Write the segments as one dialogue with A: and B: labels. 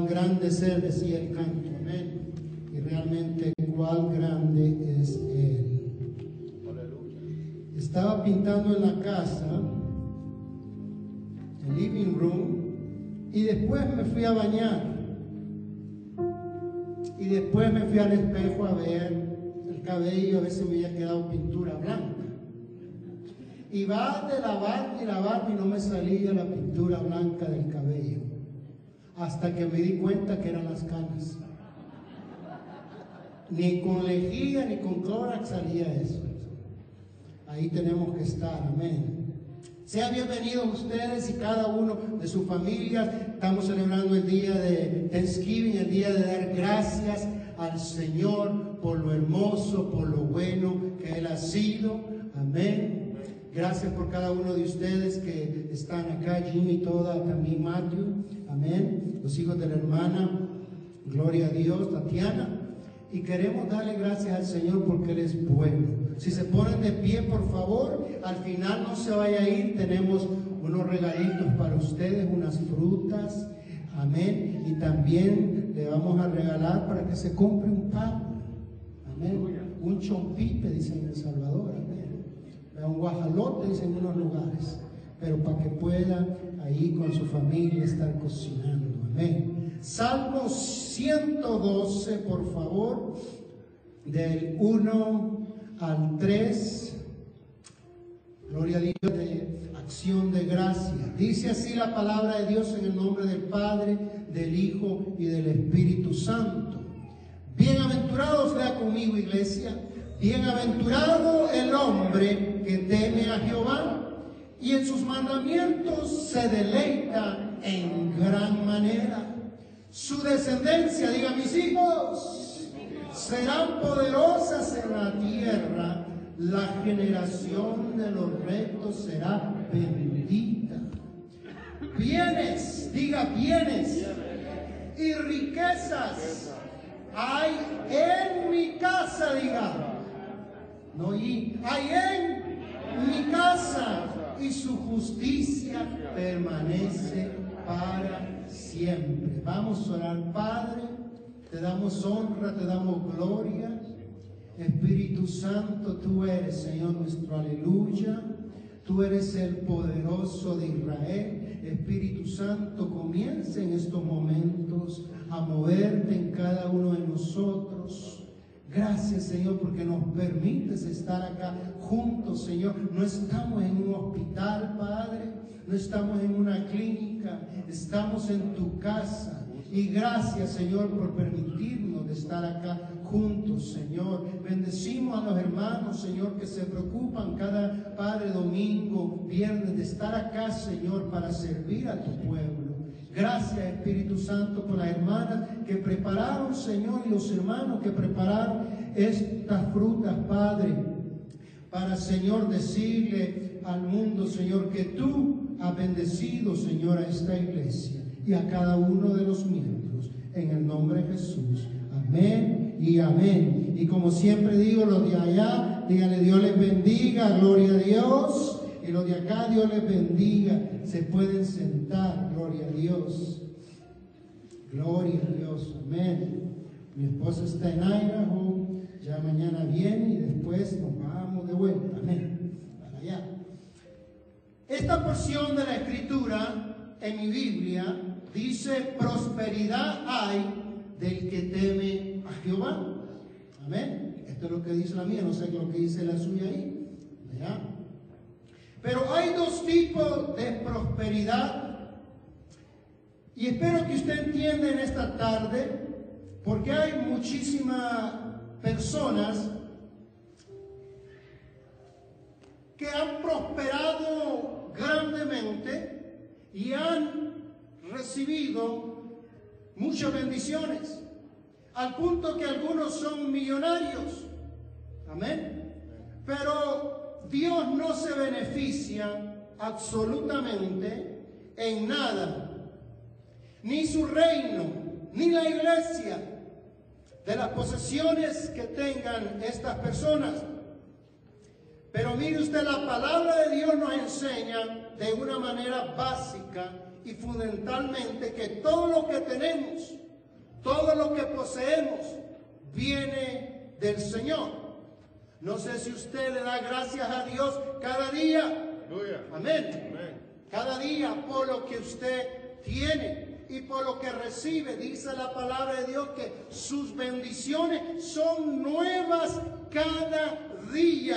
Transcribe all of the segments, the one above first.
A: Cuán grande es Él, decía el canto, amén. Y realmente cuán grande es Él. Estaba pintando en la casa, el living room, y después me fui a bañar. Y después me fui al espejo a ver el cabello, a ver si me había quedado pintura blanca. Y va de lavar y lavar y no me salía la pintura blanca del cabello. Hasta que me di cuenta que eran las canas. Ni con lejía ni con clorax salía eso. Ahí tenemos que estar, amén. Sean bienvenidos ustedes y cada uno de sus familias. Estamos celebrando el día de Thanksgiving, el día de dar gracias al Señor por lo hermoso, por lo bueno que Él ha sido. Amén. Gracias por cada uno de ustedes que están acá, Jimmy, toda, también Matthew. Amén. Los hijos de la hermana, gloria a Dios, Tatiana. Y queremos darle gracias al Señor porque Él es bueno. Si se ponen de pie, por favor, al final no se vaya a ir. Tenemos unos regalitos para ustedes, unas frutas. Amén. Y también le vamos a regalar para que se compre un pan. Amén. Un chompite, dicen en El Salvador. Amén. Un guajalote, dicen en unos lugares. Pero para que puedan ahí con su familia estar cocinando. Amén. Salmo 112, por favor, del 1 al 3. Gloria a Dios de acción de gracia. Dice así la palabra de Dios en el nombre del Padre, del Hijo y del Espíritu Santo. Bienaventurados sea conmigo, iglesia. Bienaventurado el hombre que teme a Jehová y en sus mandamientos se deleita en gran manera. Su descendencia, diga mis hijos, serán poderosas en la tierra. La generación de los rectos será bendita. Bienes, diga bienes y riquezas hay en mi casa, diga. No y hay en mi casa y su justicia permanece para siempre. Vamos a orar, Padre, te damos honra, te damos gloria. Espíritu Santo, tú eres, Señor, nuestro aleluya. Tú eres el poderoso de Israel. Espíritu Santo, comienza en estos momentos a moverte en cada uno de nosotros. Gracias, Señor, porque nos permites estar acá juntos, Señor. No estamos en un hospital, Padre. No estamos en una clínica. Estamos en tu casa. Y gracias, Señor, por permitirnos estar acá juntos, Señor. Bendecimos a los hermanos, Señor, que se preocupan cada Padre domingo, viernes, de estar acá, Señor, para servir a tu pueblo. Gracias, Espíritu Santo, por las hermanas que prepararon, Señor, y los hermanos que prepararon estas frutas, Padre, para, Señor, decirle al mundo, Señor, que tú has bendecido, Señor, a esta iglesia y a cada uno de los miembros. En el nombre de Jesús. Amén y amén. Y como siempre digo, los de allá, díganle Dios les bendiga, gloria a Dios. Y los de acá, Dios les bendiga. Se pueden sentar, gloria a Dios. Gloria a Dios, amén. Mi esposa está en Idaho, ya mañana viene y después nos vamos de vuelta, amén. Para allá. Esta porción de la escritura en mi Biblia dice, prosperidad hay del que teme a Jehová. Amén. Esto es lo que dice la mía, no sé lo que dice la suya ahí. Pero hay dos tipos de prosperidad. Y espero que usted entienda en esta tarde, porque hay muchísimas personas que han prosperado grandemente y han recibido muchas bendiciones, al punto que algunos son millonarios. Amén. Pero Dios no se beneficia absolutamente en nada, ni su reino, ni la iglesia, de las posesiones que tengan estas personas. Pero mire usted, la palabra de Dios nos enseña de una manera básica y fundamentalmente que todo lo que tenemos Todo lo que poseemos viene del Señor. No sé si usted le da gracias a Dios cada día. Amén. Cada día por lo que usted tiene y por lo que recibe. Dice la palabra de Dios que sus bendiciones son nuevas cada día.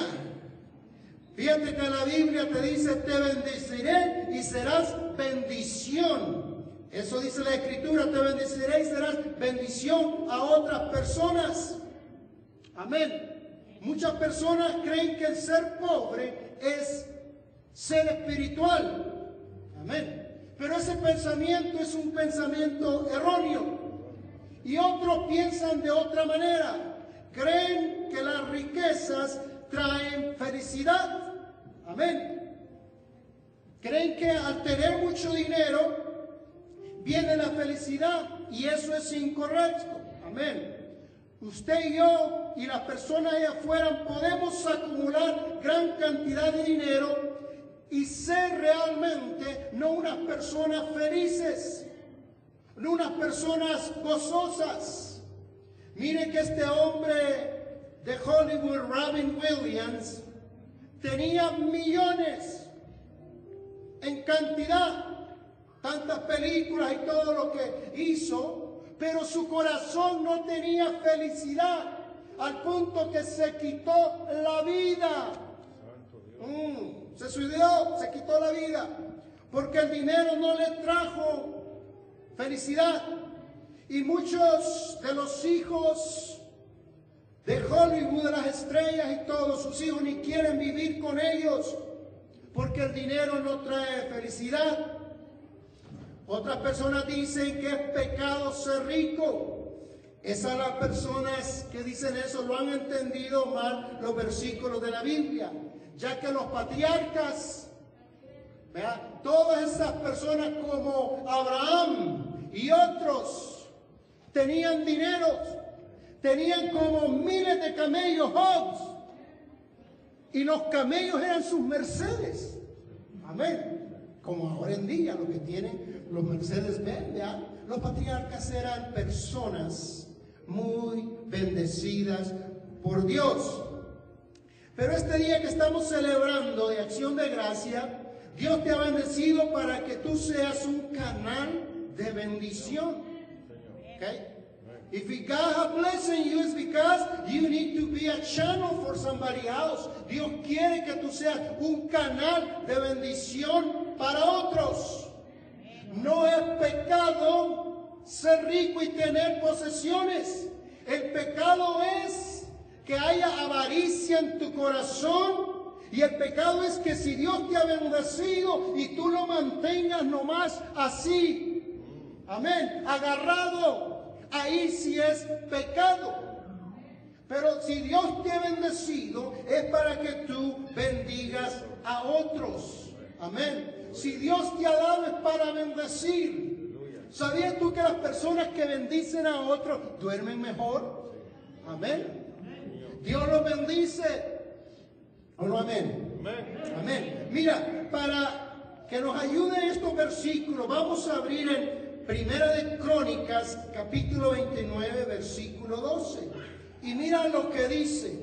A: Fíjate que la Biblia te dice, te bendeciré y serás bendición. Eso dice la Escritura, te bendeciré y serás bendición a otras personas. Amén. Muchas personas creen que el ser pobre es ser espiritual. Amén. Pero ese pensamiento es un pensamiento erróneo. Y otros piensan de otra manera. Creen que las riquezas traen felicidad. Amén. Creen que al tener mucho dinero viene la felicidad y eso es incorrecto. Amén. Usted y yo y las personas allá afuera podemos acumular gran cantidad de dinero y ser realmente no unas personas felices, no unas personas gozosas. Mire que este hombre de Hollywood, Robin Williams, tenía millones en cantidad, tantas películas y todo lo que hizo, pero su corazón no tenía felicidad al punto que se quitó la vida. Mm, se suicidó, se quitó la vida, porque el dinero no le trajo felicidad. Y muchos de los hijos de Hollywood, de las estrellas y todos sus hijos ni quieren vivir con ellos, porque el dinero no trae felicidad. Otras personas dicen que es pecado ser rico. Esas las personas que dicen eso lo han entendido mal los versículos de la Biblia, ya que los patriarcas, todas esas personas como Abraham y otros tenían dinero, tenían como miles de camellos, y los camellos eran sus Mercedes. Amén. Como ahora en día lo que tienen los Mercedes Benz, ¿verdad? los patriarcas eran personas muy bendecidas por Dios. Pero este día que estamos celebrando de acción de gracia, Dios te ha bendecido para que tú seas un canal de bendición. If God has blessed you, it's because you need to be a channel for somebody else. Dios quiere que tú seas un canal de bendición para otros. No es pecado ser rico y tener posesiones. El pecado es que haya avaricia en tu corazón. Y el pecado es que si Dios te ha bendecido y tú lo mantengas nomás así. Amén. Agarrado. Ahí sí es pecado. Pero si Dios te ha bendecido es para que tú bendigas a otros. Amén. Si Dios te ha dado es para bendecir. ¿Sabías tú que las personas que bendicen a otros duermen mejor? Amén. Dios los bendice. ¿O no amén?
B: Amén.
A: Mira, para que nos ayuden estos versículos, vamos a abrir en Primera de Crónicas, capítulo 29, versículo 12. Y mira lo que dice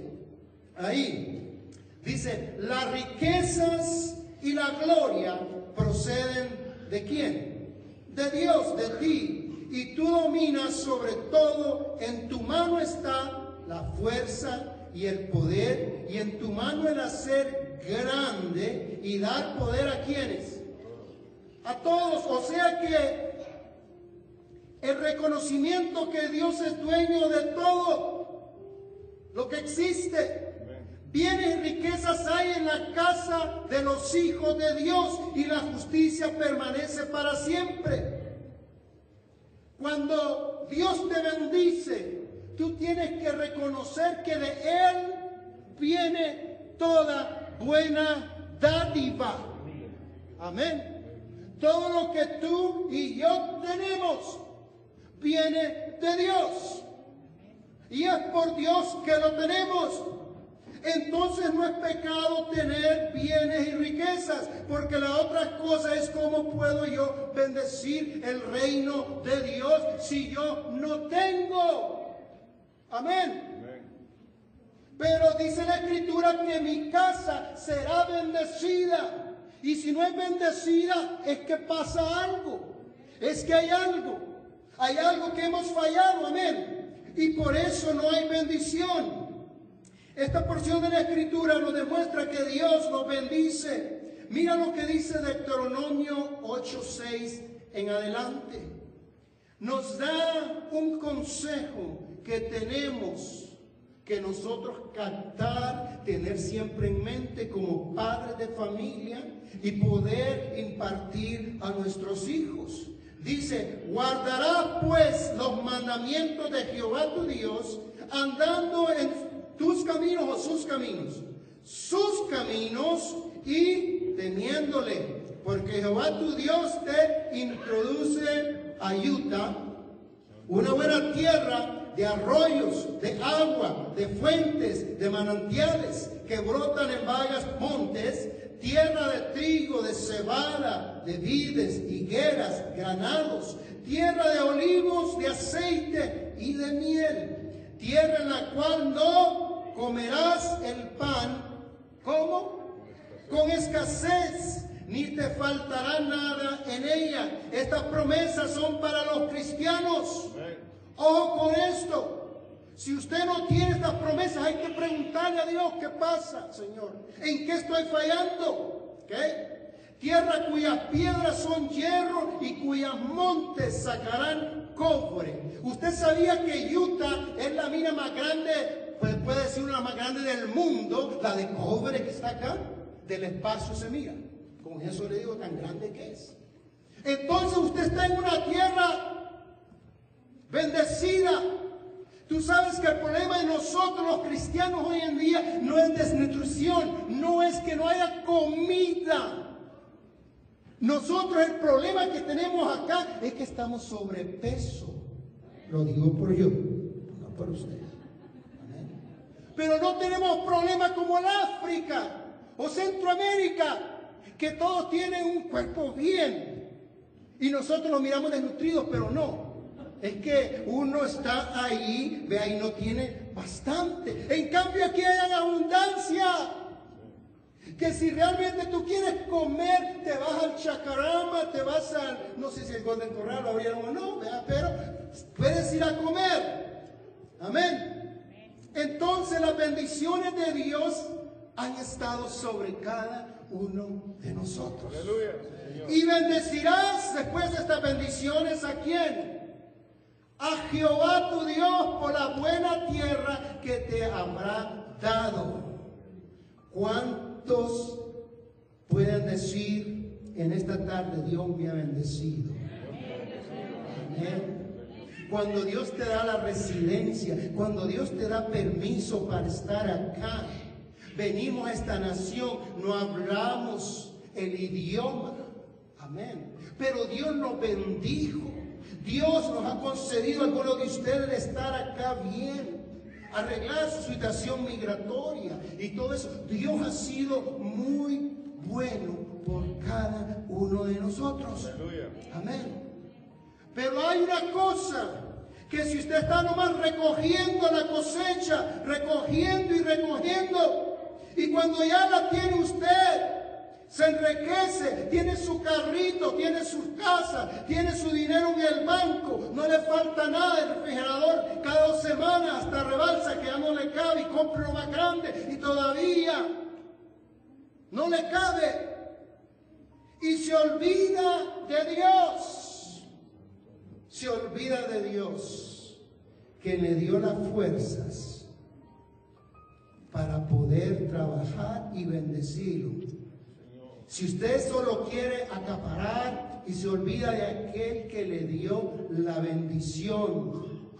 A: ahí. Dice, las riquezas y la gloria proceden de quién? De Dios, de ti. Y tú dominas sobre todo, en tu mano está la fuerza y el poder, y en tu mano el hacer grande y dar poder a quienes? A todos. O sea que el reconocimiento que Dios es dueño de todo lo que existe. Bienes y riquezas hay en la casa de los hijos de Dios y la justicia permanece para siempre. Cuando Dios te bendice, tú tienes que reconocer que de Él viene toda buena dádiva. Amén. Todo lo que tú y yo tenemos viene de Dios. Y es por Dios que lo tenemos. entonces no es pecado tener bienes y riquezas, porque la otra cosa es cómo puedo yo bendecir el reino de Dios si yo no tengo. Amén. Pero dice la escritura que mi casa será bendecida. Y si no es bendecida, es que pasa algo. Es que hay algo. Hay algo que hemos fallado. Amén. Y por eso no hay bendición. Esta porción de la escritura nos demuestra que Dios nos bendice. Mira lo que dice Deuteronomio 8:6 en adelante. Nos da un consejo que tenemos que nosotros captar, tener siempre en mente como padres de familia y poder impartir a nuestros hijos. Dice, guardará pues los mandamientos de Jehová tu Dios, andando en tus caminos o sus caminos, sus caminos y temiéndole, porque Jehová tu Dios te introduce a una buena tierra de arroyos, de agua, de fuentes, de manantiales que brotan en varios montes, tierra de trigo, de cebada, de vides, higueras, granados, tierra de olivos, de aceite y de miel, tierra en la cual no comerás el pan, ¿cómo? Con escasez, ni te faltará nada en ella. Estas promesas son para los cristianos. Ojo con esto. Si usted no tiene estas promesas, hay que preguntarle a Dios qué pasa, Señor. ¿En qué estoy fallando? ¿Ok? Tierra cuyas piedras son hierro y cuyas montes sacarán cobre. ¿Usted sabía que Utah es la mina más grande, pues puede decir una más grande del mundo, la de cobre que está acá? Del espacio se mira. Con eso le digo tan grande que es. Entonces usted está en una tierra bendecida. Tú sabes que el problema de nosotros los cristianos hoy en día no es desnutrición, no es que no haya comida. Nosotros el problema que tenemos acá es que estamos sobrepeso. Lo digo por yo, no por ustedes. Pero no tenemos problemas como el África o Centroamérica, que todos tienen un cuerpo bien. Y nosotros los miramos desnutridos, pero no. Es que uno está ahí, ve ahí, no tiene bastante. En cambio aquí hay abundancia. Que si realmente tú quieres comer, te vas al chacarama, te vas al, no sé si el Golden Corral lo abrieron o no, ¿verdad? pero puedes ir a comer. Amén. Entonces las bendiciones de Dios han estado sobre cada uno de nosotros.
B: Aleluya.
A: Y bendecirás después de estas bendiciones a quién? A Jehová tu Dios por la buena tierra que te habrá dado. ¿Cuántos pueden decir en esta tarde Dios me ha bendecido? Amén. Cuando Dios te da la residencia, cuando Dios te da permiso para estar acá, venimos a esta nación, no hablamos el idioma. Amén. Pero Dios nos bendijo. Dios nos ha concedido a algunos de ustedes de estar acá bien, arreglar su situación migratoria y todo eso. Dios ha sido muy bueno por cada uno de nosotros.
B: Aleluya.
A: Amén. Pero hay una cosa, que si usted está nomás recogiendo la cosecha, recogiendo y recogiendo, y cuando ya la tiene usted, se enriquece, tiene su carrito, tiene su casa, tiene su dinero en el banco, no le falta nada el refrigerador, cada dos semanas hasta rebalsa que ya no le cabe y compra uno más grande y todavía no le cabe. Y se olvida de Dios se olvida de Dios que le dio las fuerzas para poder trabajar y bendecirlo. Si usted solo quiere acaparar y se olvida de aquel que le dio la bendición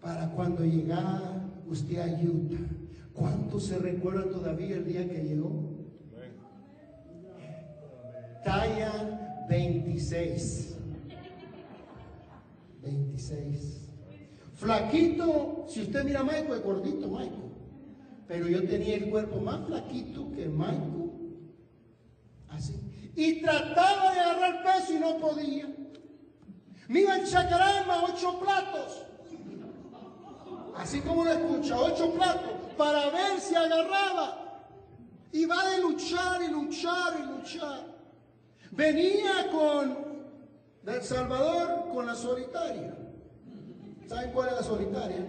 A: para cuando llegara usted a Utah, ¿cuántos se recuerdan todavía el día que llegó? Talla 26. 26. Flaquito, si usted mira a Michael, es gordito Michael. Pero yo tenía el cuerpo más flaquito que Michael. Y trataba de agarrar peso y no podía. Me iba en chacarama, ocho platos. Así como lo escucha, ocho platos, para ver si agarraba. Y va de luchar y luchar y luchar. Venía con del Salvador con la solitaria. ¿Saben cuál es la solitaria?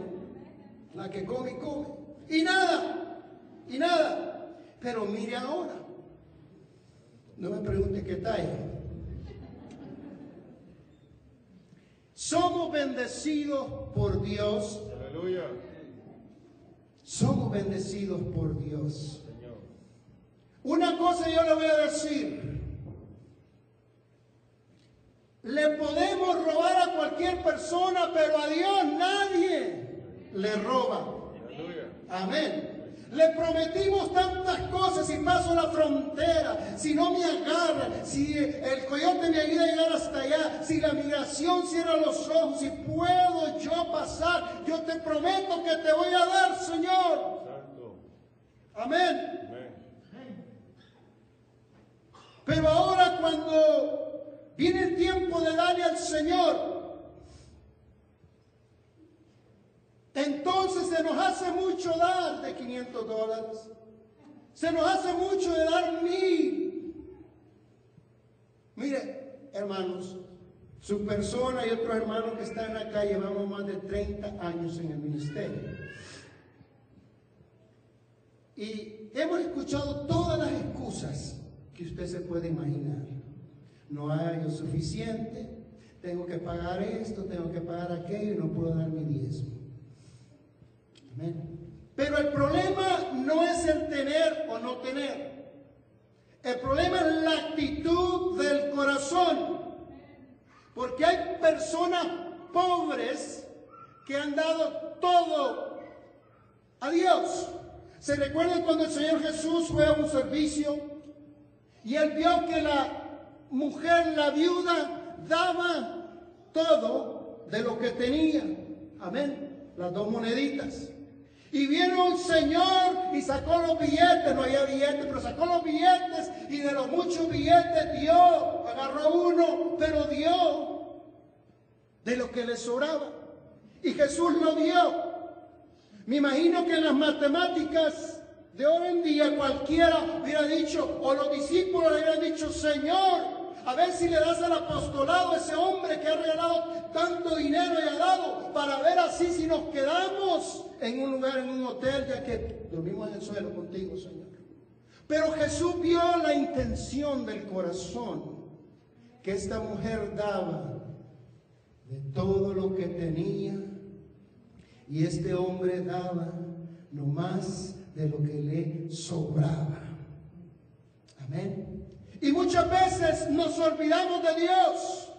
A: La que come y come. Y nada, y nada. Pero mire ahora. No me pregunte qué talla. Somos bendecidos por Dios.
B: Aleluya.
A: Somos bendecidos por Dios.
B: Señor.
A: Una cosa yo le voy a decir. Le podemos robar a cualquier persona, pero a Dios nadie le roba.
B: Aleluya.
A: Amén. Le prometimos tantas cosas si paso la frontera, si no me agarran, si el coyote me ayuda a llegar hasta allá, si la migración cierra los ojos, si puedo yo pasar, yo te prometo que te voy a dar, Señor.
B: Santo.
A: Amén.
B: Amén.
A: Pero ahora cuando viene el tiempo de darle al Señor, entonces se nos hace mucho dar de 500 dólares. Se nos hace mucho de dar mil. Mire, hermanos, su persona y otros hermanos que están acá llevamos más de 30 años en el ministerio. Y hemos escuchado todas las excusas que usted se puede imaginar. No hay lo suficiente, tengo que pagar esto, tengo que pagar aquello y no puedo dar mi diezmo. Pero el problema no es el tener o no tener. El problema es la actitud del corazón. Porque hay personas pobres que han dado todo a Dios. ¿Se recuerdan cuando el Señor Jesús fue a un servicio y él vio que la mujer, la viuda, daba todo de lo que tenía? Amén. Las dos moneditas. Y vino un señor y sacó los billetes, no había billetes, pero sacó los billetes y de los muchos billetes dio, agarró uno, pero dio de lo que le sobraba. Y Jesús lo dio. Me imagino que en las matemáticas de hoy en día cualquiera hubiera dicho, o los discípulos le hubieran dicho, Señor, a ver si le das al apostolado a ese hombre que ha regalado tanto dinero y ha dado, para ver así si nos quedamos en un lugar, en un hotel, ya que dormimos en el suelo contigo, Señor. Pero Jesús vio la intención del corazón que esta mujer daba de todo lo que tenía y este hombre daba no más de lo que le sobraba. Amén. Y muchas veces nos olvidamos de Dios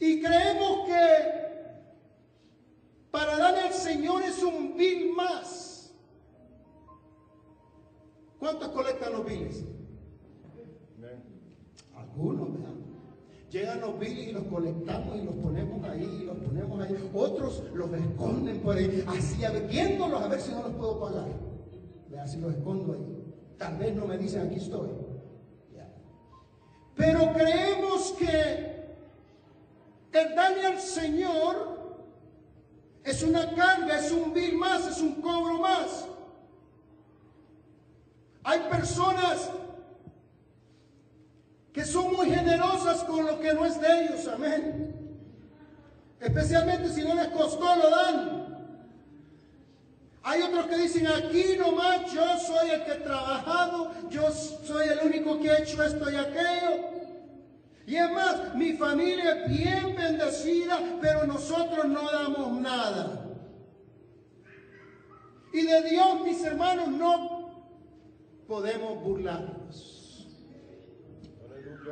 A: y creemos que para darle al Señor es un bill más. ¿Cuántos colectan los?
B: Amén.
A: Algunos, ¿verdad? Llegan los biles y los colectamos y los ponemos ahí, y los ponemos ahí. Otros los esconden por ahí, así a ver, viéndolos a ver si no los puedo pagar. Vea, si los escondo ahí. Tal vez no me dicen aquí estoy. Pero creemos que el darle al Señor es una carga, es un bill más, es un cobro más. Hay personas que son muy generosas con lo que no es de ellos, amén. Especialmente si no les costó, lo dan. Hay otros que dicen, aquí nomás yo soy el que he trabajado, yo soy el único que ha hecho esto y aquello. Y es más, mi familia es bien bendecida, pero nosotros no damos nada. Y de Dios, mis hermanos, no podemos burlarnos.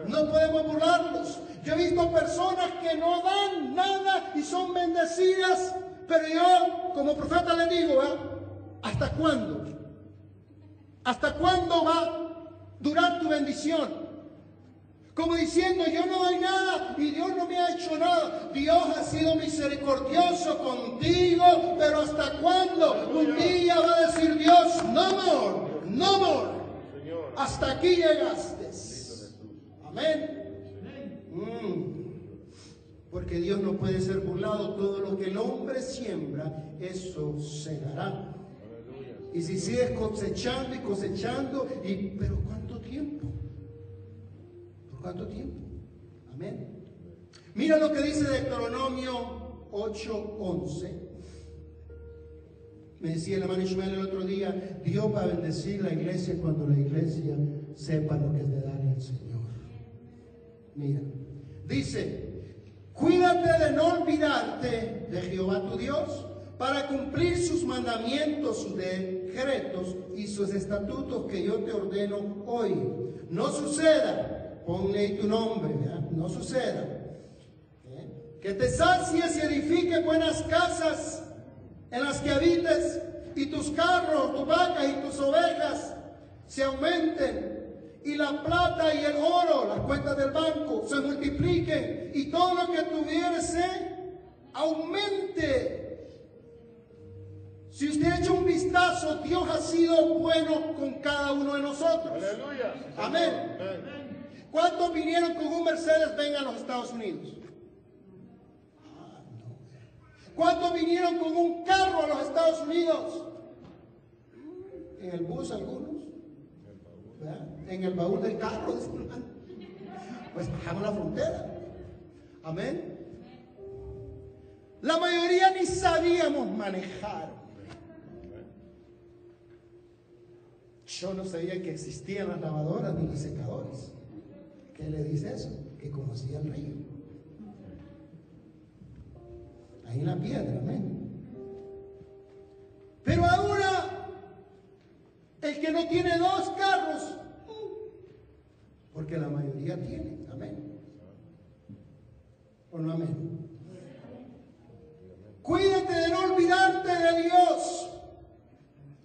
A: No podemos burlarnos. Yo he visto personas que no dan nada y son bendecidas, pero yo como profeta le digo. ¿hasta cuándo? ¿Hasta cuándo va a durar tu bendición? Como diciendo, yo no doy nada y Dios no me ha hecho nada. Dios ha sido misericordioso contigo, pero ¿hasta cuándo? Un día va a decir Dios, no more, no more. Hasta aquí llegaste. Amén. Mm. Porque Dios no puede ser burlado. Todo lo que el hombre siembra, eso segará.
B: Aleluya.
A: Y si sigues cosechando y cosechando, pero ¿cuánto tiempo? ¿Por cuánto tiempo? Amén. Mira lo que dice Deuteronomio 8:11. Me decía el hermano Ishmael el otro día, Dios va a bendecir la iglesia cuando la iglesia sepa lo que es de darle al Señor. Mira, dice, cuídate de no olvidarte de Jehová tu Dios para cumplir sus mandamientos, sus decretos y sus estatutos que yo te ordeno hoy. No suceda, ponle tu nombre, no suceda, ¿eh? que te sacies y edifiques buenas casas en las que habites y tus carros, tus vacas y tus ovejas se aumenten y la plata y el oro, las cuentas del banco, se multipliquen y todo lo que tuvieres se aumente. Si usted echa un vistazo, Dios ha sido bueno con cada uno de nosotros.
B: Aleluya.
A: Amén.
B: Amén.
A: ¿Cuántos vinieron con un Mercedes Benz a los Estados Unidos? ¿Cuántos vinieron con un carro a los Estados Unidos? En el bus algunos. En el baúl del carro. Pues bajamos la frontera. Amén. La mayoría ni sabíamos manejar. Yo no sabía que existían las lavadoras ni los secadores. ¿Qué le dice eso? Que conocía el río. Ahí en la piedra, amén. Pero ahora, el que no tiene dos carros, porque la mayoría tiene, amén. ¿O no amén? Cuídate de no olvidarte de Dios.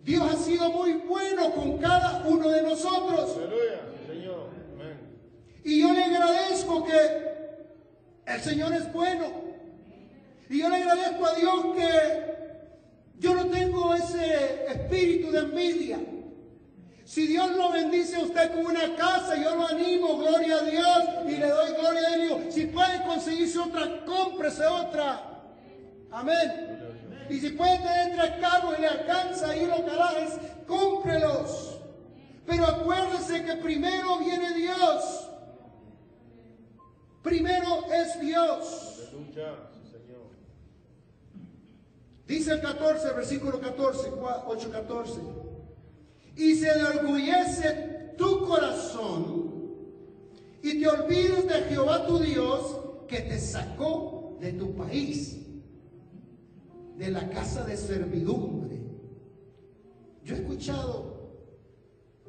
A: Dios ha sido muy bueno con cada uno de nosotros.
B: Aleluya. Señor. Amén.
A: Y yo le agradezco que el Señor es bueno. Y yo le agradezco a Dios que yo no tengo ese. Si Dios lo bendice a usted con una casa, yo lo animo, gloria a Dios, y le doy gloria a Dios. Si puede conseguirse otra, cómprese otra. Amén. Y si puede tener tres carros y le alcanza ahí los garajes, cómprelos. Pero acuérdese que primero viene Dios. Primero es Dios. Dice el 14, versículo 14, 8, 14. Y se enorgullece tu corazón y te olvides de Jehová tu Dios que te sacó de tu país, de la casa de servidumbre. Yo he escuchado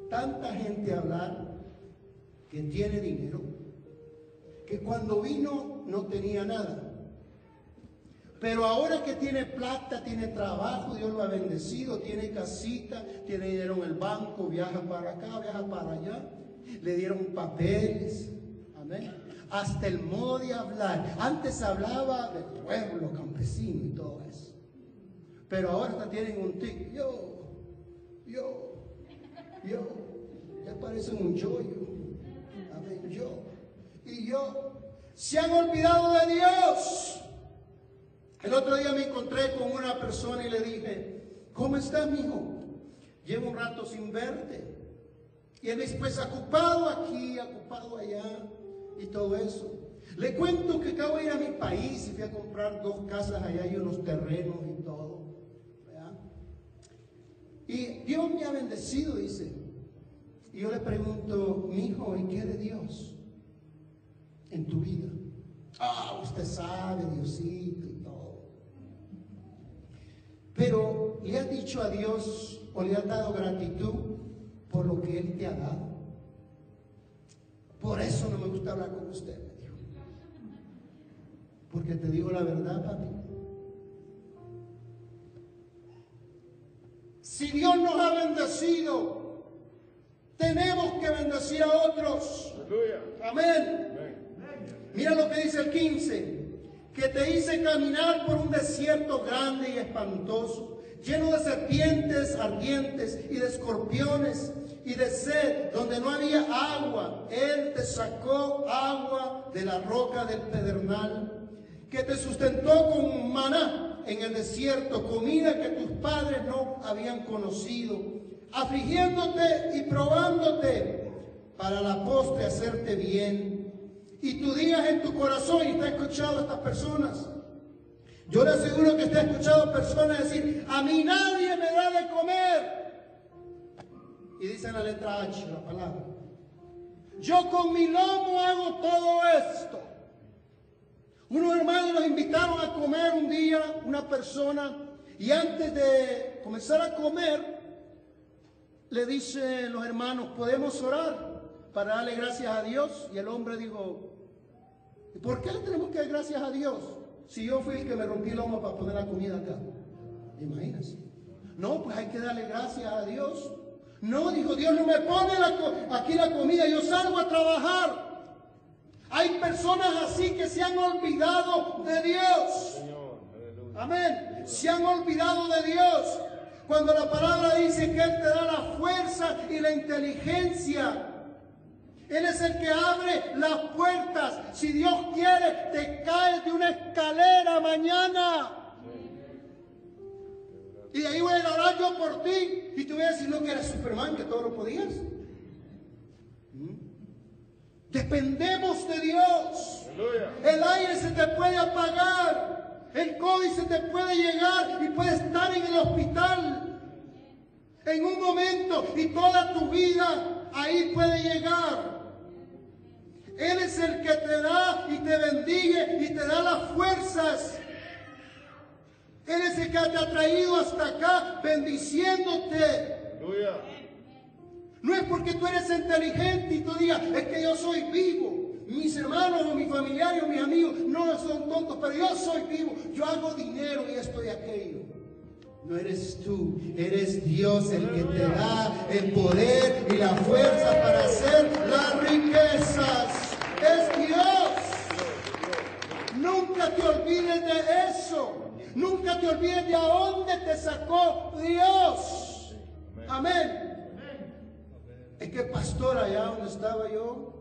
A: tanta gente hablar que tiene dinero, que cuando vino no tenía nada. Pero ahora que tiene plata, tiene trabajo, Dios lo ha bendecido, tiene casita, tiene dinero en el banco, viaja para acá, viaja para allá, le dieron papeles, amén. Hasta el modo de hablar. Antes hablaba del pueblo campesino y todo eso. Pero ahora tienen un tic. Yo, yo, yo. Ya parecen un yoyo. Amén, yo. Y yo. Se han olvidado de Dios. El otro día me encontré con una persona y le dije, ¿cómo estás, mijo? Llevo un rato sin verte. Y él dice, pues ocupado aquí, ocupado allá y todo eso. Le cuento que acabo de ir a mi país y fui a comprar dos casas allá y unos terrenos y todo. Y Dios me ha bendecido, dice. Y yo le pregunto, mi hijo, ¿y qué de Dios en tu vida? Ah, usted sabe, Diosito. Pero le has dicho a Dios o le has dado gratitud por lo que Él te ha dado. Por eso no me gusta hablar con usted, me dijo. Porque te digo la verdad, papi. Si Dios nos ha bendecido, tenemos que bendecir a otros.
B: Amén.
A: Mira lo que dice el 15. Que te hice caminar por un desierto grande y espantoso, lleno de serpientes ardientes y de escorpiones y de sed, donde no había agua. Él te sacó agua de la roca del pedernal, que te sustentó con maná en el desierto, comida que tus padres no habían conocido, afligiéndote y probándote para la postre hacerte bien. Y tú digas en tu corazón, y está escuchado a estas personas, yo le aseguro que está escuchado a personas decir, a mí nadie me da de comer. Y dice en la letra H la palabra, yo con mi lomo hago todo esto. Unos hermanos nos invitaron a comer un día, una persona, y antes de comenzar a comer, le dicen los hermanos, ¿podemos orar para darle gracias a Dios? Y el hombre dijo, ¿y por qué le tenemos que dar gracias a Dios si yo fui el que me rompí el lomo para poner la comida acá? Imagínense. No, pues hay que darle gracias a Dios. No, dijo Dios, no me pone aquí la comida, yo salgo a trabajar. Hay personas así que se han olvidado de Dios. Amén. Se han olvidado de Dios. Cuando la palabra dice que Él te da la fuerza y la inteligencia. Él es el que abre las puertas. Si Dios quiere, te caes de una escalera mañana. Y de ahí voy a orar yo por ti. Y tú voy a decir, no, que eres Superman, que todo lo podías. Dependemos de Dios. El aire se te puede apagar. El COVID se te puede llegar y puedes estar en el hospital en un momento y toda tu vida ahí puede llegar. Él es el que te da y te bendiga y te da las fuerzas. Él es el que te ha traído hasta acá bendiciéndote. No es porque tú eres inteligente y tú digas, es que yo soy vivo. Mis hermanos o mis familiares o mis amigos no son tontos, pero yo soy vivo. Yo hago dinero y esto y aquello. No eres tú, eres Dios el que te da el poder y la fuerza para hacer las riquezas. Es Dios. Nunca te olvides de eso. Nunca te olvides de a dónde te sacó Dios. Amén. Es que pastor, allá donde estaba yo,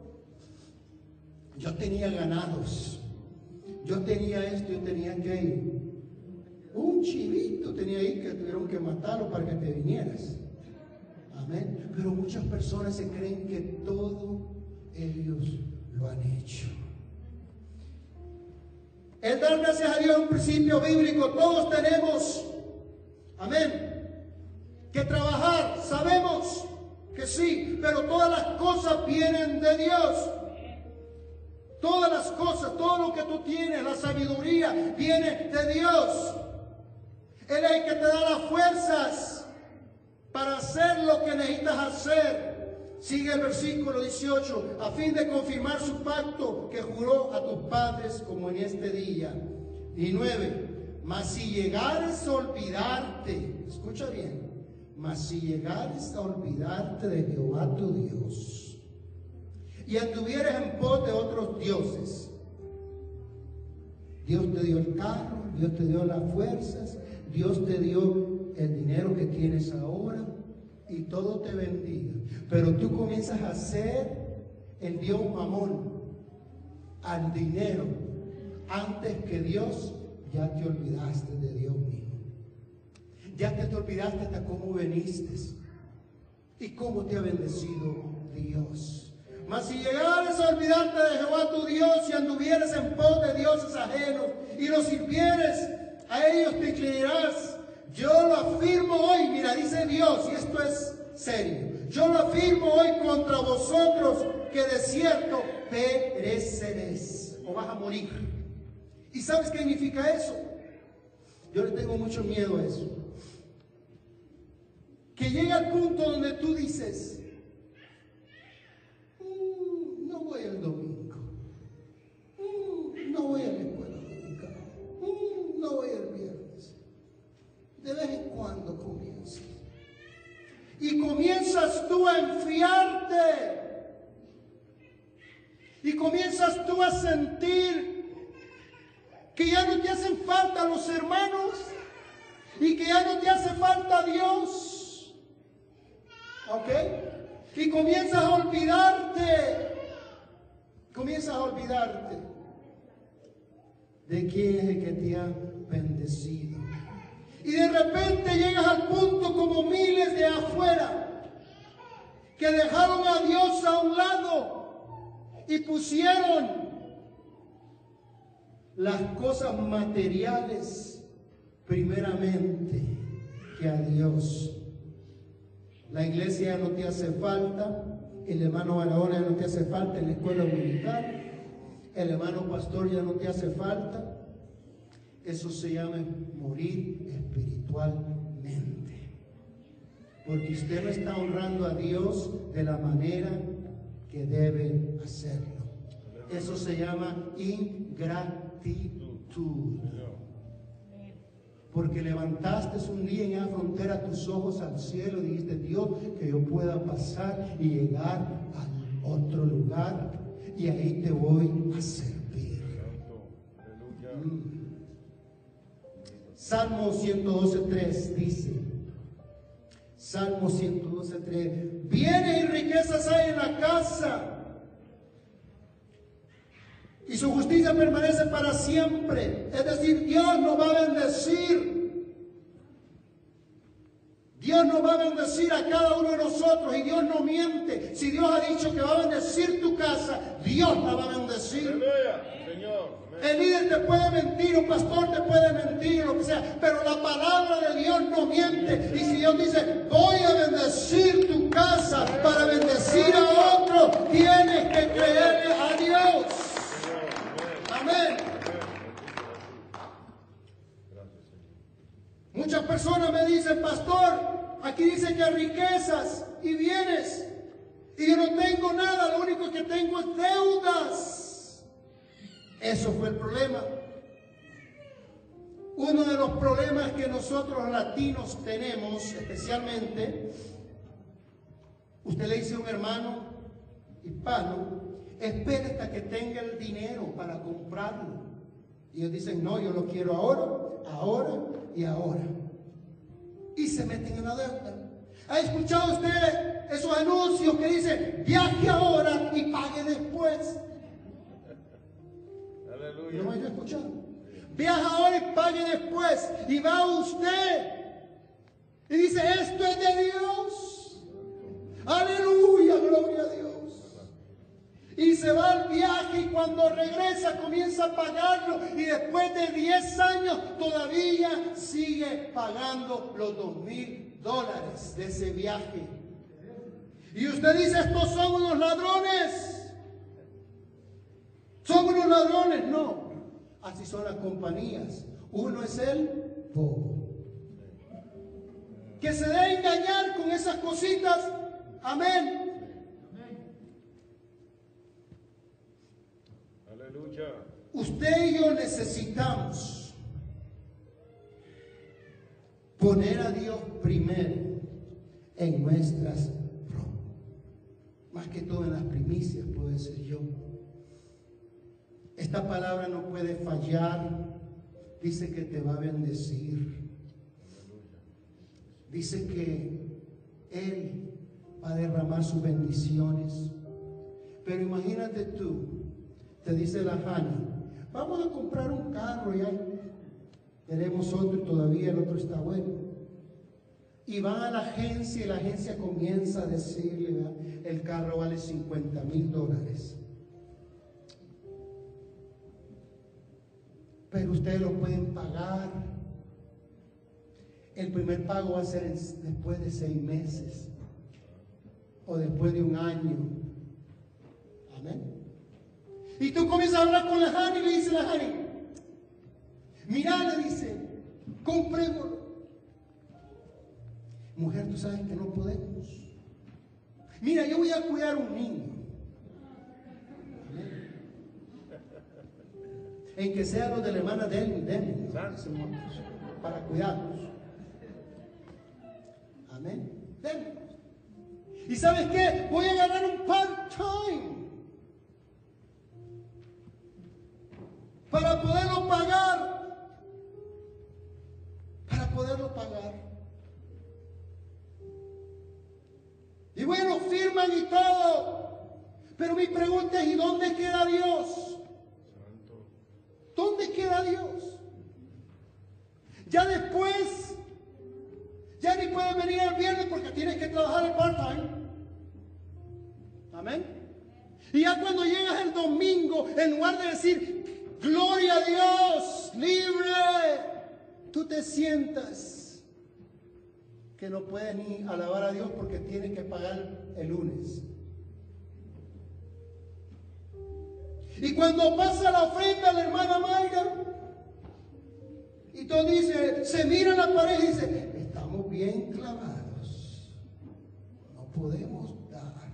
A: yo tenía ganados. Yo tenía esto, yo tenía aquello. Un chivito tenía ahí que tuvieron que matarlo para que te vinieras. Amén. Pero muchas personas se creen que todo ellos lo han hecho. El dar gracias a Dios es un principio bíblico. Todos tenemos, amén, que trabajar. Sabemos que sí, pero todas las cosas vienen de Dios. Todas las cosas, todo lo que tú tienes, la sabiduría, viene de Dios. Él es el que te da las fuerzas para hacer lo que necesitas hacer. Sigue el versículo 18, a fin de confirmar su pacto que juró a tus padres como en este día. 19, mas si llegares a olvidarte, escucha bien, mas si llegares a olvidarte de Jehová tu Dios y anduvieres en pos de otros dioses, Dios te dio el carro, Dios te dio las fuerzas, Dios te dio el dinero que tienes ahora y todo te bendiga. Pero tú comienzas a hacer el Dios mamón al dinero antes que Dios, ya te olvidaste de Dios mismo. Ya te, te olvidaste hasta cómo veniste y cómo te ha bendecido Dios. Mas si llegares a olvidarte de Jehová tu Dios y anduvieres en pos de dioses ajenos y los sirvieres, a ellos te inclinarás. Yo lo afirmo hoy, mira, dice Dios, y esto es serio. Yo lo afirmo hoy contra vosotros que de cierto pereceréis o vas a morir. ¿Y sabes qué significa eso? Yo le tengo mucho miedo a eso que llega al punto donde tú dices, comienzas tú a enfriarte. Y comienzas tú a sentir que ya no te hacen falta los hermanos y que ya no te hace falta Dios. ¿Ok? Y comienzas a olvidarte, comienzas a olvidarte de quién es el que te ha bendecido. Y de repente llegas al punto como miles de afuera que dejaron a Dios a un lado y pusieron las cosas materiales primeramente que a Dios. La iglesia no te hace falta, el hermano Barahona ya no te hace falta la escuela militar, el hermano pastor ya no te hace falta. Eso se llama morir espiritualmente. Porque usted no está honrando a Dios de la manera que debe hacerlo. Eso se llama ingratitud. Porque levantaste un día en la frontera tus ojos al cielo y dijiste, Dios, que yo pueda pasar y llegar al otro lugar y ahí te voy a servir. Mm. Salmo 112.3 dice, Salmo 112.3, bienes y riquezas hay en la casa y su justicia permanece para siempre. Es decir, Dios nos va a bendecir. Dios nos va a bendecir a cada uno de nosotros y Dios no miente. Si Dios ha dicho que va a bendecir tu casa, Dios la va a bendecir.
B: Señor.
A: El líder te puede mentir, un pastor te puede mentir, lo que sea, pero la palabra de Dios no miente. Y si Dios dice, voy a bendecir tu casa para bendecir a otro, tienes que creerle a Dios. Amén. Muchas personas me dicen, pastor, aquí dice que riquezas y bienes. Y yo no tengo nada, lo único que tengo es deudas. Eso fue el problema. Uno de los problemas que nosotros latinos tenemos, especialmente, usted le dice a un hermano hispano, espera hasta que tenga el dinero para comprarlo. Y ellos dicen, no, yo lo quiero ahora, ahora y ahora. Y se meten en la deuda. ¿Ha escuchado usted esos anuncios que dicen, viaje ahora y pague después?
B: Aleluya.
A: ¿No me ha escuchado? Viaja ahora y pague después. Y va usted. Y dice, esto es de Dios. Aleluya, gloria a Dios. Y se va al viaje y cuando regresa comienza a pagarlo y después de 10 años todavía sigue pagando los dos mil dólares de ese viaje. Y usted dice, estos son unos ladrones. Son unos ladrones. No, así son las compañías. Uno es el bobo. Que se dé engañar con esas cositas. Amén.
B: Aleluya.
A: Usted y yo necesitamos poner a Dios primero en nuestras más que todo en las primicias, puedo decir yo. Esta palabra no puede fallar. Dice que te va a bendecir. Dice que Él va a derramar sus bendiciones. Pero imagínate tú, te dice la Hani, vamos a comprar un carro y tenemos otro y todavía el otro está bueno. Y van a la agencia y la agencia comienza a decirle, el carro vale 50 mil dólares. Pero ustedes lo pueden pagar. El primer pago va a ser después de seis meses o después de un año. Amén. Y tú comienzas a hablar con la Hani y le dice la Hani, mira, le dice, comprémoslo. Mujer, tú sabes que no podemos. Mira, yo voy a cuidar un niño. Amén. En que sea los de la hermana de él, de él, ¿no?
B: Santo.
A: para cuidarlos. Amén. Denme. ¿Y sabes qué? Voy a ganar un part-time. Para poderlo pagar para poderlo pagar. Y bueno, firman y todo. Pero mi pregunta es, ¿y dónde queda Dios?
B: Santo.
A: ¿Dónde queda Dios? Ya después, ya ni puedes venir el viernes porque tienes que trabajar el part-time. Amén. Y ya cuando llegas el domingo, en lugar de decir, gloria a Dios, libre, tú te sientas que no puedes ni alabar a Dios porque tienes que pagar el lunes. Y cuando pasa la ofrenda la hermana Mayra, y todo dice, se mira la pared y dice, estamos bien clavados, no podemos dar.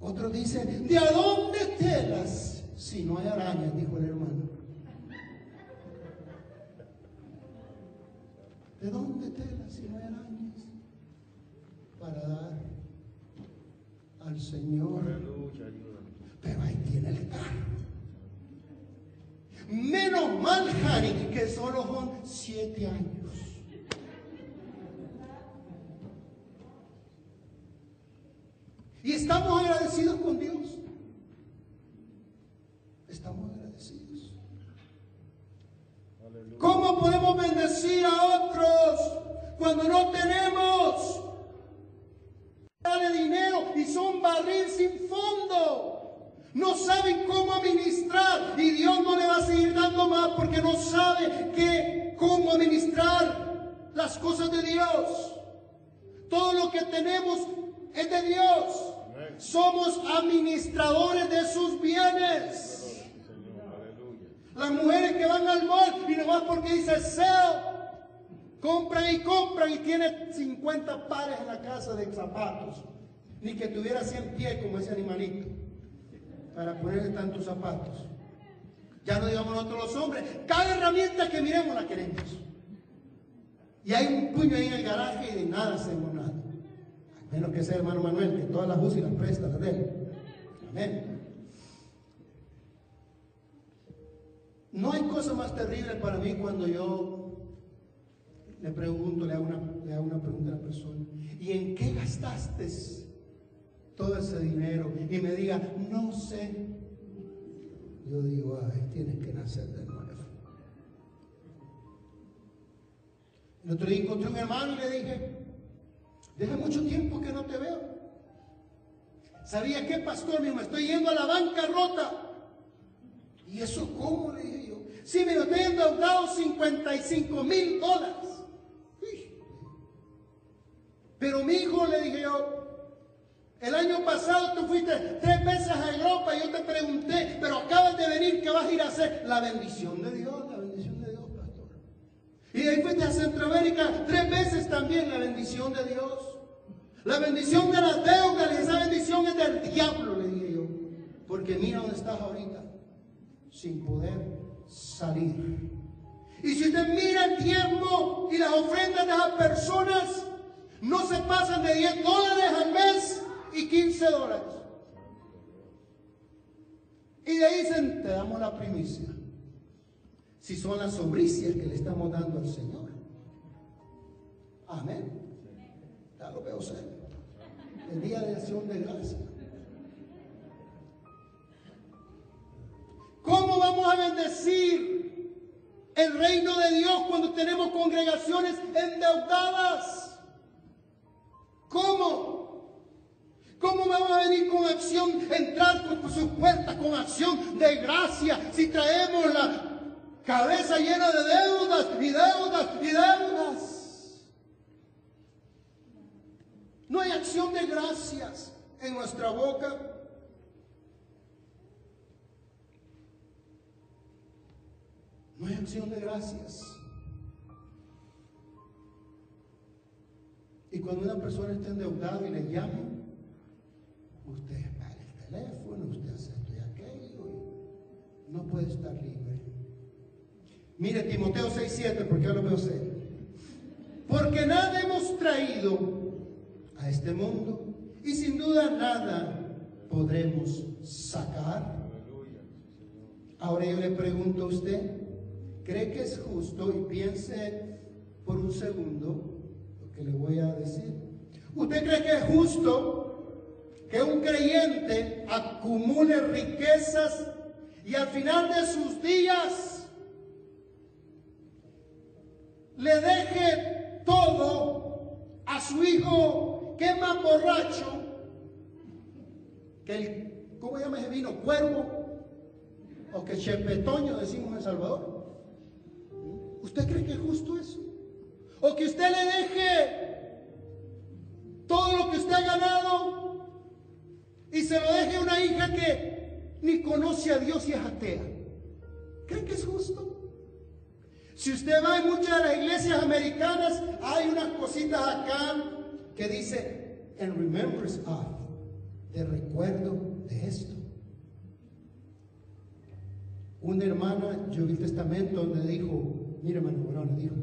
A: Otros dicen, ¿de a dónde telas si no hay arañas? Dijo el hermano. ¿De dónde telas si no hay arañas? Para dar al Señor.
B: Aleluya.
A: Pero ahí tiene el carro. Menos mal, Harry, que solo son siete años. Y estamos agradecidos con Dios. Estamos agradecidos.
B: Aleluya.
A: ¿Cómo podemos bendecir a otros cuando no tenemos? Dale dinero y son barril sin fondo. No saben cómo administrar y Dios no le va a seguir dando más porque no sabe que, cómo administrar las cosas de Dios. Todo lo que tenemos es de Dios. Somos administradores de sus bienes. Las mujeres que van al mall y nomás porque dice sale, compran y compran y tiene 50 pares en la casa de zapatos. Ni que tuviera 100 pies como ese animalito para ponerle tantos zapatos. Ya no digamos nosotros los hombres, cada herramienta que miremos la queremos. Y hay un puño ahí en el garaje y de nada hacemos nada. A menos que sea el hermano Manuel, que todas las usa y las presta, las de él. Amén. No hay cosa más terrible para mí cuando yo le pregunto, le hago una, le hago una pregunta a la persona, ¿y en qué gastaste todo ese dinero? Y me diga, no sé. Yo digo, ay, tienes que nacer de nuevo. El otro día encontré un hermano y le dije, deja mucho tiempo que no te veo. ¿Sabía qué, pastor? Me estoy yendo a la bancarrota. ¿Y eso cómo? Le dije yo. Sí, me estoy endeudado 55 mil dólares. Pero mi hijo, le dije yo, el año pasado tú fuiste tres veces a Europa y yo te pregunté, pero acabas de venir, ¿qué vas a ir a hacer? La bendición de Dios, la bendición de Dios, pastor. Y ahí fuiste a Centroamérica tres veces también, la bendición de Dios. La bendición de las deudas, esa bendición es del diablo, le dije yo. Porque mira dónde estás ahorita, sin poder salir. Y si usted mira el tiempo y las ofrendas de esas personas, no se pasan de 10 dólares al mes y 15 dólares. Y de ahí dicen, te damos la primicia. Si son las sombricias que le estamos dando al Señor. Amén. Ya lo veo ser. El día de acción de gracia. ¿Cómo vamos a bendecir el reino de Dios cuando tenemos congregaciones endeudadas? ¿Cómo? ¿Cómo vamos a venir con acción, entrar por sus puertas con acción de gracia si traemos la cabeza llena de deudas y deudas y deudas? No hay acción de gracias en nuestra boca. No hay acción de gracias. Y cuando una persona está endeudada y le llaman, usted paga el teléfono, usted hace esto y aquello, no puede estar libre. Mire Timoteo 6:7, porque yo lo veo serio. Porque nada hemos traído a este mundo y sin duda nada podremos sacar. Ahora yo le pregunto a usted, ¿cree que es justo? Y piense por un segundo lo que le voy a decir. ¿Usted cree que es justo que un creyente acumule riquezas y al final de sus días le deje todo a su hijo que más borracho que el, ¿cómo se llama ese vino? Cuervo o que chepetoño decimos en Salvador. ¿Usted cree que es justo eso? O que usted le deje todo lo que usted ha ganado y se lo deje a una hija que ni conoce a Dios y es atea. ¿Cree que es justo? Si usted va en muchas de las iglesias americanas, hay unas cositas acá que dice, en remembrance of, de recuerdo de esto. Una hermana, yo vi el testamento donde dijo, mire hermano le dijo,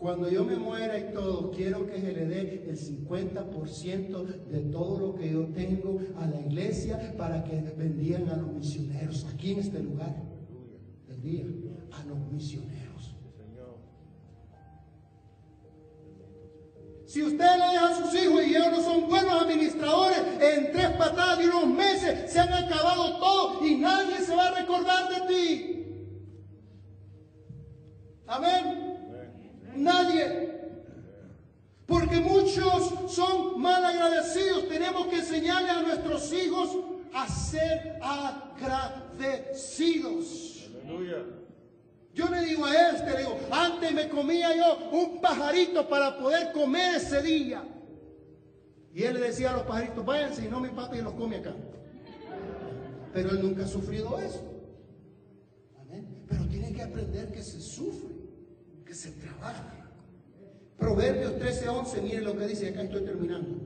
A: cuando yo me muera y todo, quiero que se le dé el 50% de todo lo que yo tengo a la iglesia para que bendigan a los misioneros aquí en este lugar del a los misioneros. Si usted le deja a sus hijos y ellos no son buenos administradores, en tres patadas de unos meses se han acabado todo y nadie se va a recordar de ti. Amén. Nadie. Porque muchos son mal agradecidos. Tenemos que enseñarle a nuestros hijos a ser agradecidos. Aleluya. Yo le digo a este, le digo, antes me comía yo un pajarito para poder comer ese día. Y él le decía a los pajaritos, váyanse y no mi papi los come acá. Pero él nunca ha sufrido eso. Pero tiene que aprender que se sufre, que se trabaja. Proverbios 13:11, miren lo que dice, acá estoy terminando.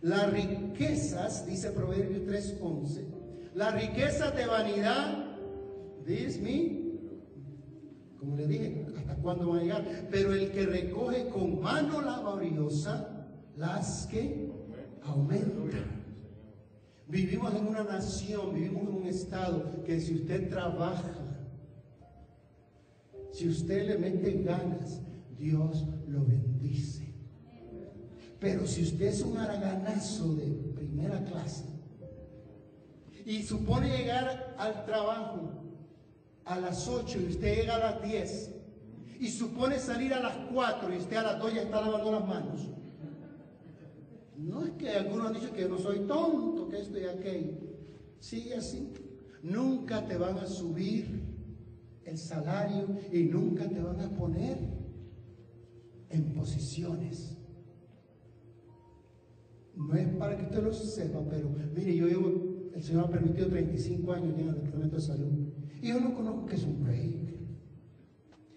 A: Las riquezas, dice Proverbios 3:11, las riquezas de vanidad, dice me, como le dije, ¿hasta cuándo va a llegar? Pero el que recoge con mano laboriosa, las que aumentan. Vivimos en una nación, vivimos en un estado que si usted trabaja, si usted le mete ganas, Dios lo bendice. Pero si usted es un araganazo de primera clase y supone llegar al trabajo a las 8 y usted llega a las 10 y supone salir a las 4 y usted a las 2 ya está lavando las manos. No es que algunos han dicho que no soy tonto, que esto y aquello. Sigue así. Nunca te van a subir el salario y nunca te van a poner en posiciones. No es para que usted lo sepa, pero mire, yo llevo, el Señor ha permitido 35 años en el Departamento de Salud. Y yo no conozco que es un break.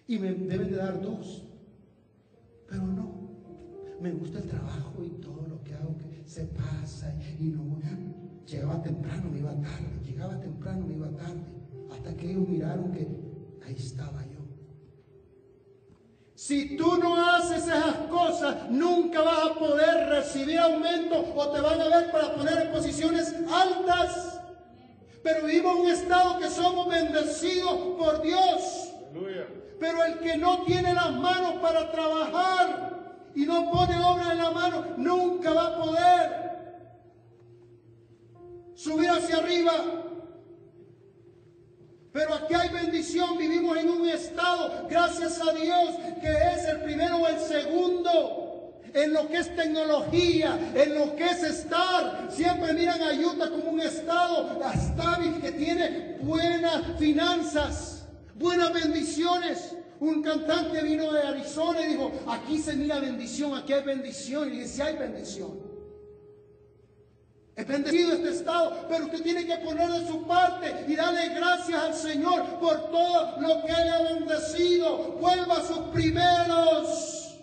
A: Y me deben de dar dos. Pero no. Me gusta el trabajo y todo lo que hago que se pasa y no. Llegaba temprano, me iba tarde. Llegaba temprano, me iba tarde. Hasta que ellos miraron que ahí estaba yo. Si tú no haces esas cosas, nunca vas a poder recibir aumento o te van a ver para poner en posiciones altas. Pero vivimos en un estado que somos bendecidos por Dios. Pero el que no tiene las manos para trabajar y no pone obra en la mano, nunca va a poder subir hacia arriba. Pero aquí hay bendición, vivimos en un estado, gracias a Dios, que es el primero o el segundo en lo que es tecnología, en lo que es estar. Siempre miran a Utah como un estado estable que tiene buenas finanzas, buenas bendiciones. Un cantante vino de Arizona y dijo, aquí se mira bendición, aquí hay bendición. Y dice, hay bendición. Es bendecido este estado, pero usted tiene que poner de su parte y darle gracias al Señor por todo lo que Él ha bendecido. Vuelva a sus primeros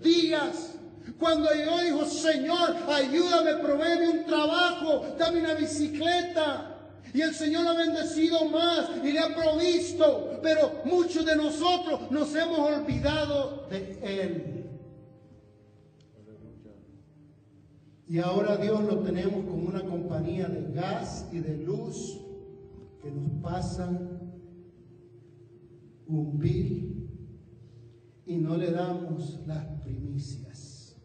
A: días cuando yo dijo, Señor, ayúdame, provéeme un trabajo, dame una bicicleta. Y el Señor ha bendecido más y le ha provisto. Pero muchos de nosotros nos hemos olvidado de Él. Y ahora Dios lo tenemos como una compañía de gas y de luz que nos pasan un bill y no le damos las primicias.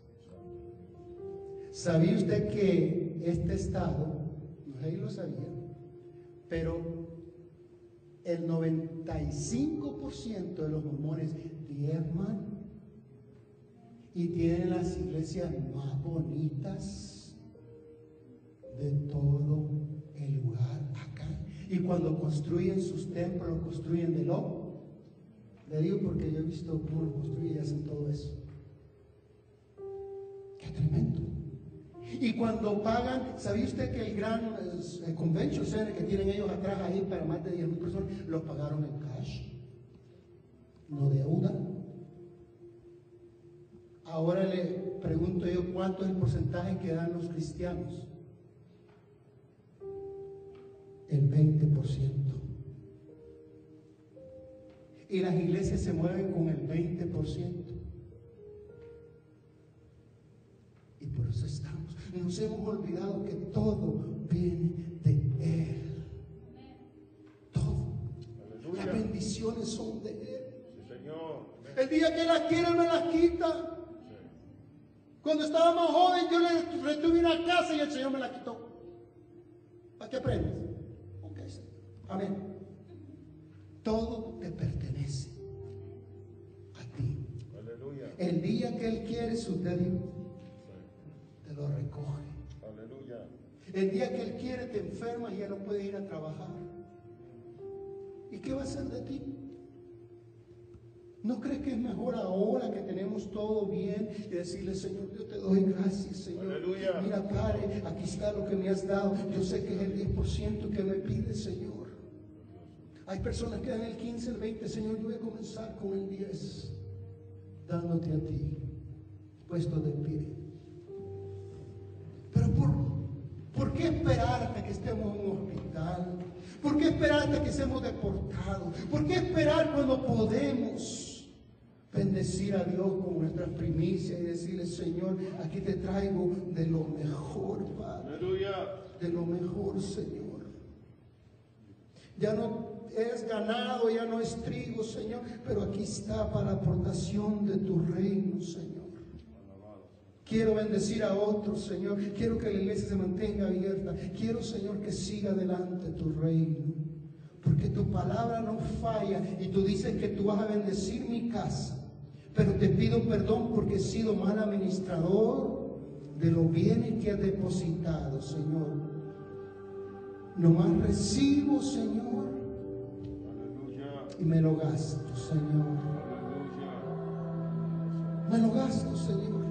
A: ¿Sabía usted que este estado, no sé si lo sabía, pero el 95% de los mormones diezman y tienen las iglesias más bonitas de todo el lugar acá. Y cuando construyen sus templos, los construyen de lobo. Le digo porque yo he visto cómo los construyen y hacen todo eso. Qué tremendo. Y cuando pagan, ¿sabía usted que el gran eh, convention center que tienen ellos atrás ahí para más de 10 mil personas, lo pagaron en cash? No deuda. Ahora le pregunto yo cuánto es el porcentaje que dan los cristianos. El 20%. Y las iglesias se mueven con el 20%. Y por eso estamos. Nos hemos olvidado que todo viene de Él. Todo. Las bendiciones son de Él.
B: Sí, Señor. Amén.
A: El día que las quiere me las quita. Cuando estaba más joven yo le retuve una casa y el Señor me la quitó. ¿Para qué aprendes? Ok, Señor. Amén. Todo te pertenece a ti.
B: Aleluya.
A: El día que Él quiere su débil, te lo recoge.
B: Aleluya.
A: El día que Él quiere te enfermas y ya no puedes ir a trabajar. ¿Y qué va a hacer de ti? ¿No crees que es mejor ahora que tenemos todo bien y decirle, Señor, yo te doy gracias, Señor?
B: Aleluya.
A: Mira, Padre, aquí está lo que me has dado. Yo sé que es el 10% que me pide, Señor. Hay personas que dan el 15, el 20, Señor, yo voy a comenzar con el 10, dándote a ti, puesto de pie. Pero por, ¿por qué esperar hasta que estemos en un hospital? ¿Por qué esperar hasta que seamos deportados? ¿Por qué esperar cuando podemos bendecir a Dios con nuestras primicias y decirle, Señor, aquí te traigo de lo mejor, Padre?
B: Aleluya.
A: de lo mejor, Señor. Ya no es ganado, ya no es trigo, Señor, pero aquí está para aportación de tu reino, Señor. Quiero bendecir a otros, Señor. Quiero que la iglesia se mantenga abierta. Quiero, Señor, que siga adelante tu reino. Porque tu palabra no falla y tú dices que tú vas a bendecir mi casa. Pero te pido perdón porque he sido mal administrador de los bienes que has depositado, Señor. Nomás recibo, Señor, y me lo gasto, Señor. Me lo gasto, Señor.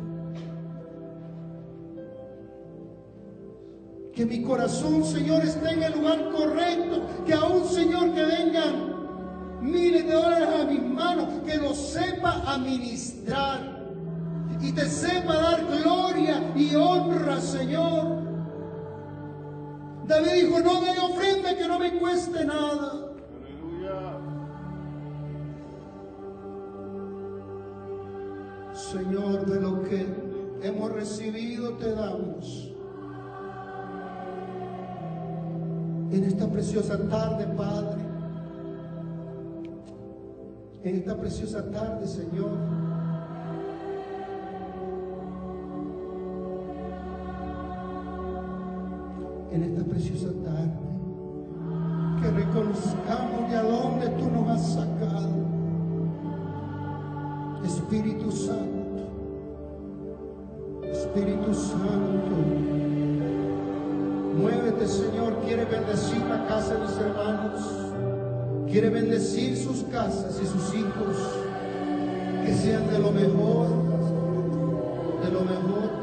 A: Que mi corazón, Señor, esté en el lugar correcto. Que aún, Señor, que vengan miles de dólares a mis manos, que lo sepa administrar. Y te sepa dar gloria y honra, Señor. David dijo, no me ofrenda que no me cueste nada. Señor, de lo que hemos recibido te damos. En esta preciosa tarde, Padre. En esta preciosa tarde, Señor. En esta preciosa tarde. Que reconozcamos de a dónde tú nos has sacado. Espíritu Santo, Espíritu Santo, muévete Señor, quiere bendecir la casa de mis hermanos, quiere bendecir sus casas y sus hijos, que sean de lo mejor, de lo mejor,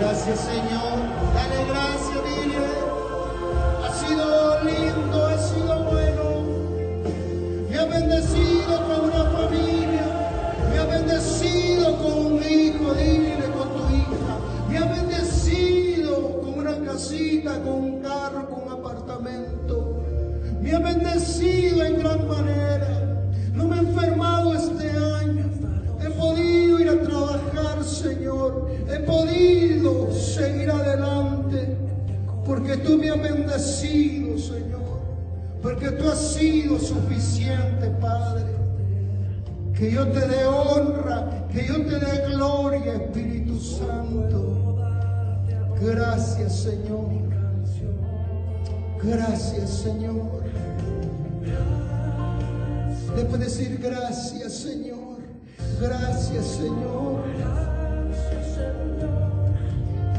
A: Gracias, Señor. Dale gracias, dile. Ha sido lindo, ha sido bueno. Me ha bendecido con una familia. Me ha bendecido con un hijo, dile con tu hija. Me ha bendecido con una casita, con un carro, con un apartamento. Me ha bendecido Porque tú me has bendecido, Señor. Porque tú has sido suficiente, Padre. Que yo te dé honra, que yo te dé gloria, Espíritu Santo. Gracias, Señor. Gracias, Señor. Después decir gracias, Señor. Gracias, Señor.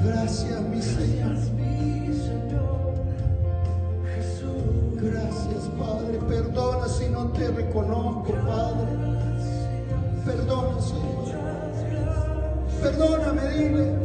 A: Gracias, mi Señor. Te reconozco, Padre. Perdona, Señor. Perdóname, dile.